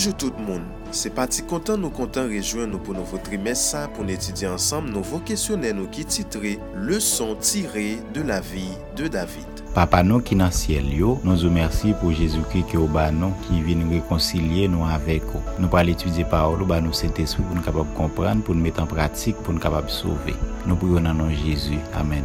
Bonjou tout moun, se pati kontan nou kontan rejwen nou pou nouvo trimes sa pou nou etudi ansam nouvo kesyonen nou ki titre Leson tire de la vi de David. Papa nou ki nan siel yo, nou zo mersi pou Jezoukri ki ou ba nou ki vi nou rekoncilie nou avek ou. Nou pal etudi paolo ba nou sente sou pou nou kapab kompran, pou nou met an pratik, pou nou kapab souve. Nou pou yon nan nou Jezou. Amen.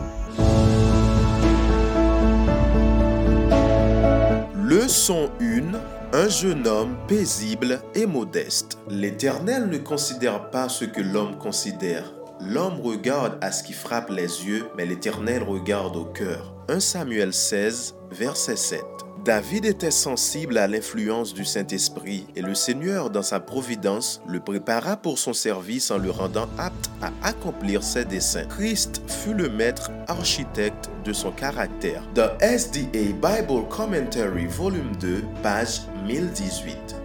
Leçon 1 Un jeune homme paisible et modeste. L'Éternel ne considère pas ce que l'homme considère. L'homme regarde à ce qui frappe les yeux, mais l'Éternel regarde au cœur. 1 Samuel 16, verset 7. David était sensible à l'influence du Saint-Esprit et le Seigneur, dans sa providence, le prépara pour son service en le rendant apte à accomplir ses desseins. Christ fut le maître architecte de son caractère. The SDA Bible Commentary, volume 2, page 1018.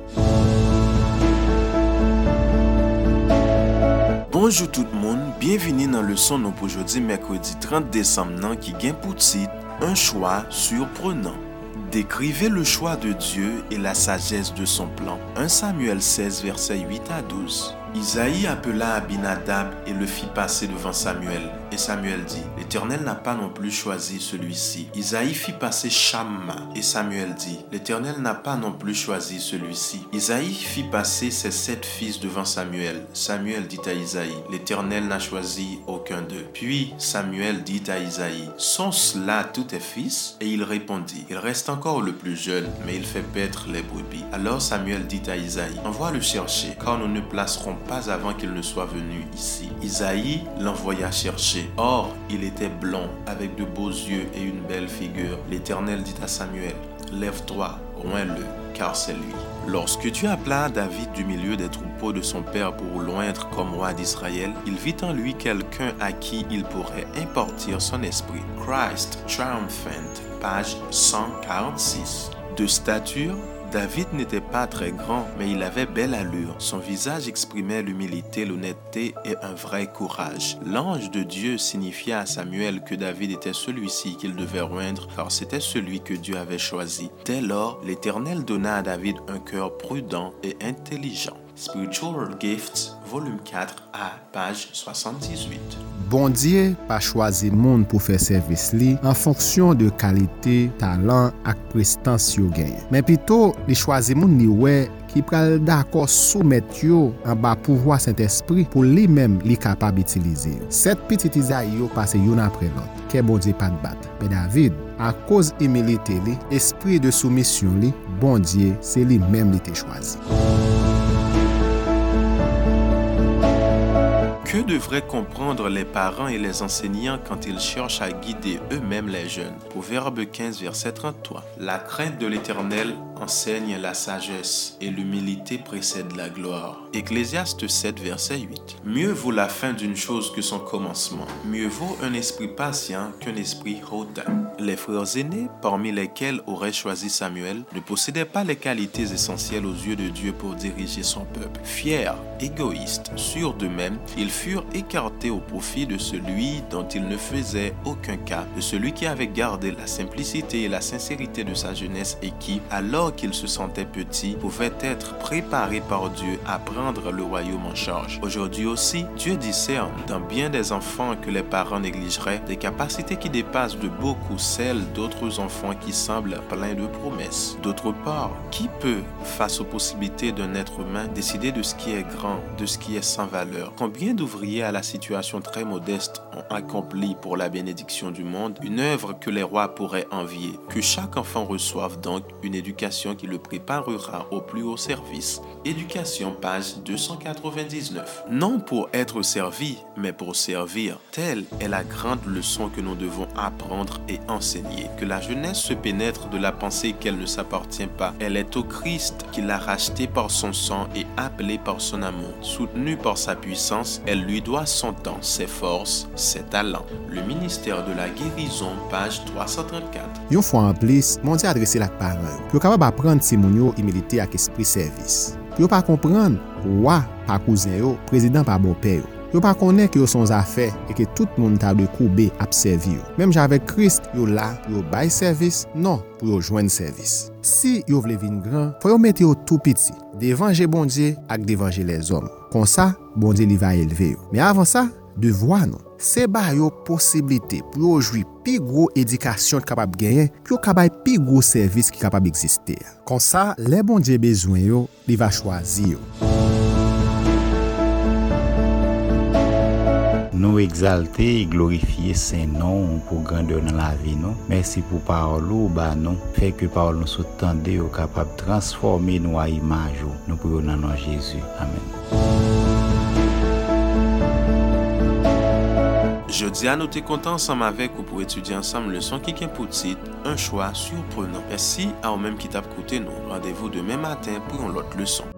Bonjour tout le monde, bienvenue dans le son pour aujourd'hui mercredi 30 décembre qui gagne pour titre Un choix surprenant. Décrivez le choix de Dieu et la sagesse de son plan. 1 Samuel 16, versets 8 à 12. Isaïe appela Abinadab et le fit passer devant Samuel. Et Samuel dit, L'Éternel n'a pas non plus choisi celui-ci. Isaïe fit passer Shamma. Et Samuel dit, L'Éternel n'a pas non plus choisi celui-ci. Isaïe fit passer ses sept fils devant Samuel. Samuel dit à Isaïe, L'Éternel n'a choisi aucun d'eux. Puis Samuel dit à Isaïe, Sont cela tous tes fils? Et il répondit, Il reste encore le plus jeune, mais il fait paître les brebis. Alors Samuel dit à Isaïe, Envoie le chercher, car nous ne placerons pas avant qu'il ne soit venu ici. Isaïe l'envoya chercher. Or, il était blond, avec de beaux yeux et une belle figure. L'Éternel dit à Samuel, Lève-toi, loin-le, car c'est lui. Lorsque Dieu appela David du milieu des troupeaux de son père pour loindre comme roi d'Israël, il vit en lui quelqu'un à qui il pourrait importir son esprit. Christ Triumphant, page 146. De stature, David n'était pas très grand, mais il avait belle allure. Son visage exprimait l'humilité, l'honnêteté et un vrai courage. L'ange de Dieu signifia à Samuel que David était celui-ci qu'il devait roindre, car c'était celui que Dieu avait choisi. Dès lors, l'Éternel donna à David un cœur prudent et intelligent. Spiritual Gifts, volume 4 à page 78. Bondye pa chwazi moun pou fè servis li an fonksyon de kalite, talan ak prestans yo genye. Men pito, li chwazi moun ni we ki pral d'akor soumet yo an ba pouvoi sent espri pou li mem li kapab itilize yo. Set pitit izay yo pase yon apre lot, ke bondye pat bat. Pe David, a koz emilite li, espri de soumisyon li, bondye se li mem li te chwazi. Que devraient comprendre les parents et les enseignants quand ils cherchent à guider eux-mêmes les jeunes? Proverbe 15, verset 33. La crainte de l'Éternel enseigne la sagesse et l'humilité précède la gloire. Ecclésiaste 7, verset 8. Mieux vaut la fin d'une chose que son commencement. Mieux vaut un esprit patient qu'un esprit hautain. Les frères aînés, parmi lesquels aurait choisi Samuel, ne possédaient pas les qualités essentielles aux yeux de Dieu pour diriger son peuple. Fiers, égoïstes, sûrs d'eux-mêmes, ils furent écartés au profit de celui dont ils ne faisaient aucun cas, de celui qui avait gardé la simplicité et la sincérité de sa jeunesse et qui, alors qu'il se sentait petit, pouvait être préparé par Dieu à prendre le royaume en charge. Aujourd'hui aussi, Dieu discerne dans bien des enfants que les parents négligeraient des capacités qui dépassent de beaucoup celles d'autres enfants qui semblent pleins de promesses. D'autre part, qui peut, face aux possibilités d'un être humain, décider de ce qui est grand, de ce qui est sans valeur? Combien d'ouvriers à la situation très modeste ont accompli pour la bénédiction du monde une œuvre que les rois pourraient envier? Que chaque enfant reçoive donc une éducation qui le préparera au plus haut service. Éducation, page 299. Non pour être servi, mais pour servir. Telle est la grande leçon que nous devons apprendre et enseigner. Que la jeunesse se pénètre de la pensée qu'elle ne s'appartient pas. Elle est au Christ qui l'a rachetée par son sang et appelée par son amour. Soutenue par sa puissance, elle lui doit son temps, ses forces, ses talents. Le ministère de la guérison, page 334. Yon fwa an plis, moun di adrese lak paran. Yo kapab apren si moun yo imilite ak espri servis. Yo pa kompren, wwa pa kouzen yo, prezident pa bon pe yo. Yo pa konen ki yo son zafè e ke tout moun ta de koube ap servi yo. Mem jave krist, yo la, yo bay servis, non pou yo jwen servis. Si yo vle vin gran, fwa yo mete yo tou piti, devanje bondye ak devanje les om. Kon sa, bondye li va elve yo. Me avan sa, devwa nou. se ba yo posibilite pou yo jwi pi gro edikasyon kapab genyen, pi yo kabay pi gro servis ki kapab egziste. Kon sa, le bon diye bezwen yo, li va chwazi yo. Nou exalte e glorifiye sen non pou gande nan la vi nou. Mersi pou parol ou ba nou. Fek yo parol nou sou tende yo kapab transforme nou a imaj yo. Nou pou yo nan nan Jezu. Amen. Jodi an nou te konta ansam avek ou pou etudi ansam leson ki gen pou tit, un chwa surprenan. Mersi a ou menm ki tap koute nou. Randevo demen matin pou yon lot leson.